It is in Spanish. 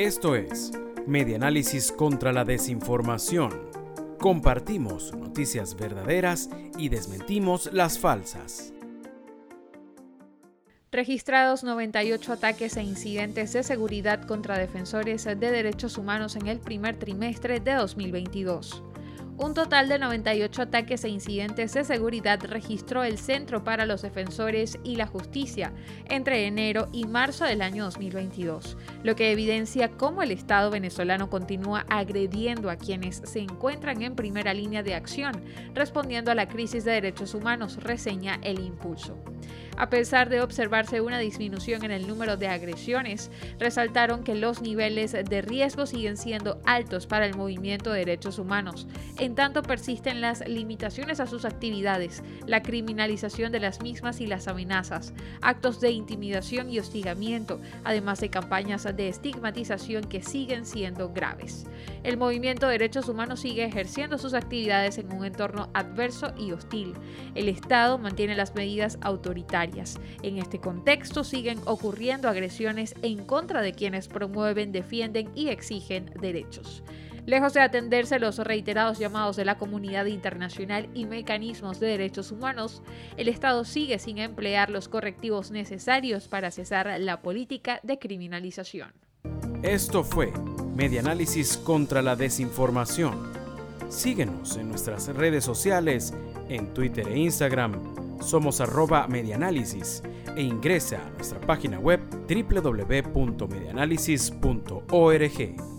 Esto es Medianálisis contra la Desinformación. Compartimos noticias verdaderas y desmentimos las falsas. Registrados 98 ataques e incidentes de seguridad contra defensores de derechos humanos en el primer trimestre de 2022. Un total de 98 ataques e incidentes de seguridad registró el Centro para los Defensores y la Justicia entre enero y marzo del año 2022, lo que evidencia cómo el Estado venezolano continúa agrediendo a quienes se encuentran en primera línea de acción, respondiendo a la crisis de derechos humanos, reseña el impulso. A pesar de observarse una disminución en el número de agresiones, resaltaron que los niveles de riesgo siguen siendo altos para el movimiento de derechos humanos, en tanto persisten las limitaciones a sus actividades, la criminalización de las mismas y las amenazas, actos de intimidación y hostigamiento, además de campañas de estigmatización que siguen siendo graves. El movimiento de derechos humanos sigue ejerciendo sus actividades en un entorno adverso y hostil. El Estado mantiene las medidas autoritarias en este contexto siguen ocurriendo agresiones en contra de quienes promueven, defienden y exigen derechos. Lejos de atenderse los reiterados llamados de la comunidad internacional y mecanismos de derechos humanos, el Estado sigue sin emplear los correctivos necesarios para cesar la política de criminalización. Esto fue Medianálisis contra la Desinformación. Síguenos en nuestras redes sociales, en Twitter e Instagram somos arroba medianálisis e ingresa a nuestra página web www.medianálisis.org.